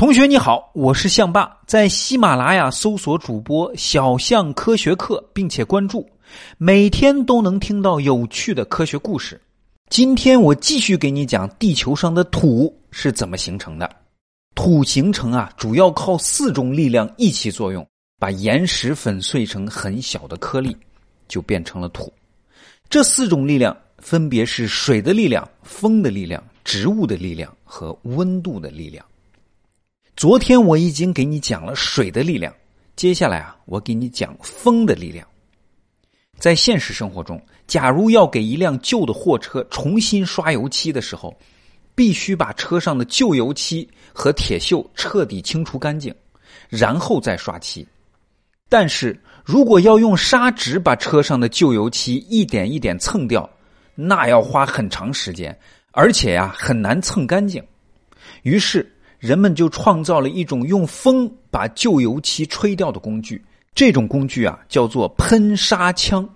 同学你好，我是象爸，在喜马拉雅搜索主播小象科学课，并且关注，每天都能听到有趣的科学故事。今天我继续给你讲地球上的土是怎么形成的。土形成啊，主要靠四种力量一起作用，把岩石粉碎成很小的颗粒，就变成了土。这四种力量分别是水的力量、风的力量、植物的力量和温度的力量。昨天我已经给你讲了水的力量，接下来啊，我给你讲风的力量。在现实生活中，假如要给一辆旧的货车重新刷油漆的时候，必须把车上的旧油漆和铁锈彻底清除干净，然后再刷漆。但是如果要用砂纸把车上的旧油漆一点一点蹭掉，那要花很长时间，而且呀很难蹭干净。于是。人们就创造了一种用风把旧油漆吹掉的工具，这种工具啊叫做喷砂枪，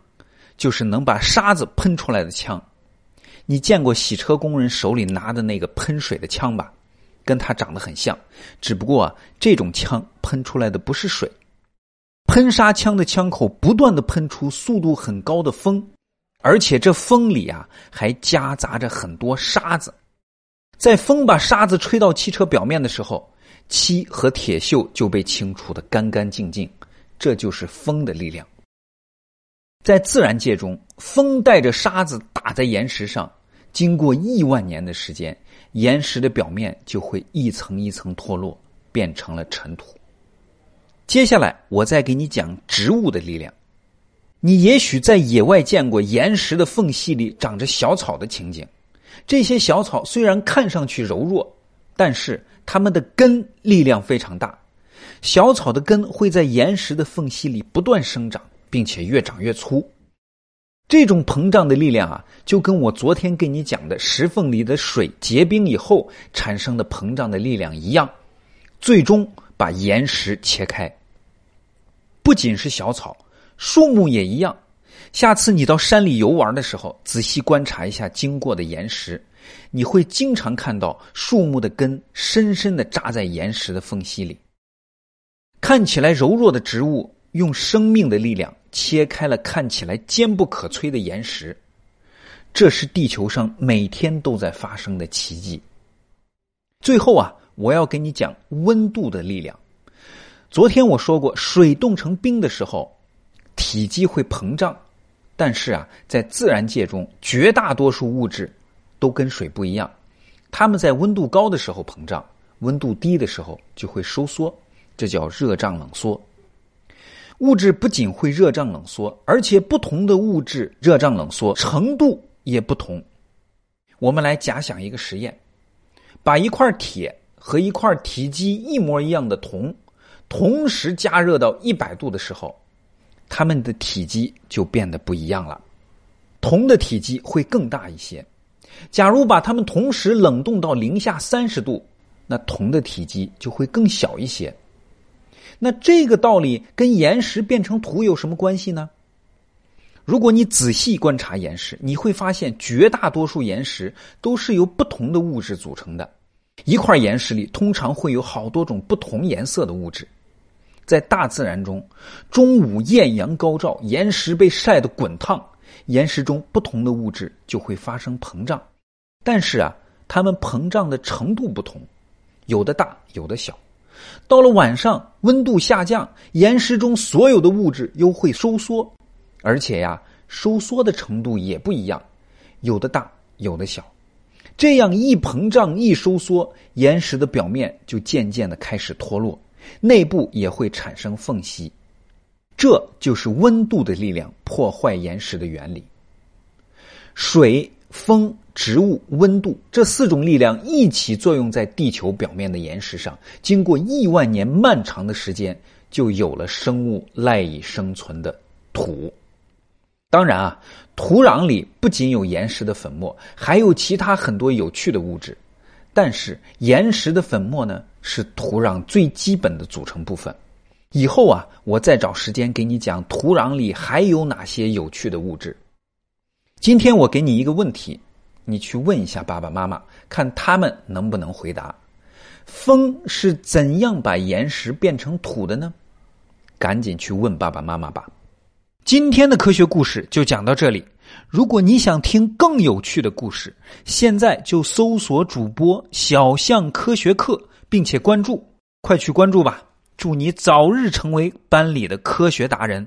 就是能把沙子喷出来的枪。你见过洗车工人手里拿的那个喷水的枪吧？跟它长得很像，只不过啊，这种枪喷出来的不是水。喷砂枪的枪口不断的喷出速度很高的风，而且这风里啊还夹杂着很多沙子。在风把沙子吹到汽车表面的时候，漆和铁锈就被清除的干干净净。这就是风的力量。在自然界中，风带着沙子打在岩石上，经过亿万年的时间，岩石的表面就会一层一层脱落，变成了尘土。接下来，我再给你讲植物的力量。你也许在野外见过岩石的缝隙里长着小草的情景。这些小草虽然看上去柔弱，但是它们的根力量非常大。小草的根会在岩石的缝隙里不断生长，并且越长越粗。这种膨胀的力量啊，就跟我昨天跟你讲的石缝里的水结冰以后产生的膨胀的力量一样，最终把岩石切开。不仅是小草，树木也一样。下次你到山里游玩的时候，仔细观察一下经过的岩石，你会经常看到树木的根深深的扎在岩石的缝隙里。看起来柔弱的植物，用生命的力量切开了看起来坚不可摧的岩石。这是地球上每天都在发生的奇迹。最后啊，我要给你讲温度的力量。昨天我说过，水冻成冰的时候，体积会膨胀。但是啊，在自然界中，绝大多数物质都跟水不一样，它们在温度高的时候膨胀，温度低的时候就会收缩，这叫热胀冷缩。物质不仅会热胀冷缩，而且不同的物质热胀冷缩程度也不同。我们来假想一个实验：把一块铁和一块体积一模一样的铜，同时加热到一百度的时候。它们的体积就变得不一样了，铜的体积会更大一些。假如把它们同时冷冻到零下三十度，那铜的体积就会更小一些。那这个道理跟岩石变成土有什么关系呢？如果你仔细观察岩石，你会发现绝大多数岩石都是由不同的物质组成的。一块岩石里通常会有好多种不同颜色的物质。在大自然中，中午艳阳高照，岩石被晒得滚烫，岩石中不同的物质就会发生膨胀。但是啊，它们膨胀的程度不同，有的大，有的小。到了晚上，温度下降，岩石中所有的物质又会收缩，而且呀，收缩的程度也不一样，有的大，有的小。这样一膨胀一收缩，岩石的表面就渐渐的开始脱落。内部也会产生缝隙，这就是温度的力量破坏岩石的原理。水、风、植物、温度这四种力量一起作用在地球表面的岩石上，经过亿万年漫长的时间，就有了生物赖以生存的土。当然啊，土壤里不仅有岩石的粉末，还有其他很多有趣的物质。但是岩石的粉末呢，是土壤最基本的组成部分。以后啊，我再找时间给你讲土壤里还有哪些有趣的物质。今天我给你一个问题，你去问一下爸爸妈妈，看他们能不能回答。风是怎样把岩石变成土的呢？赶紧去问爸爸妈妈吧。今天的科学故事就讲到这里。如果你想听更有趣的故事，现在就搜索主播小象科学课，并且关注，快去关注吧！祝你早日成为班里的科学达人。